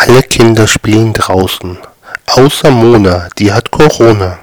Alle Kinder spielen draußen, außer Mona, die hat Corona.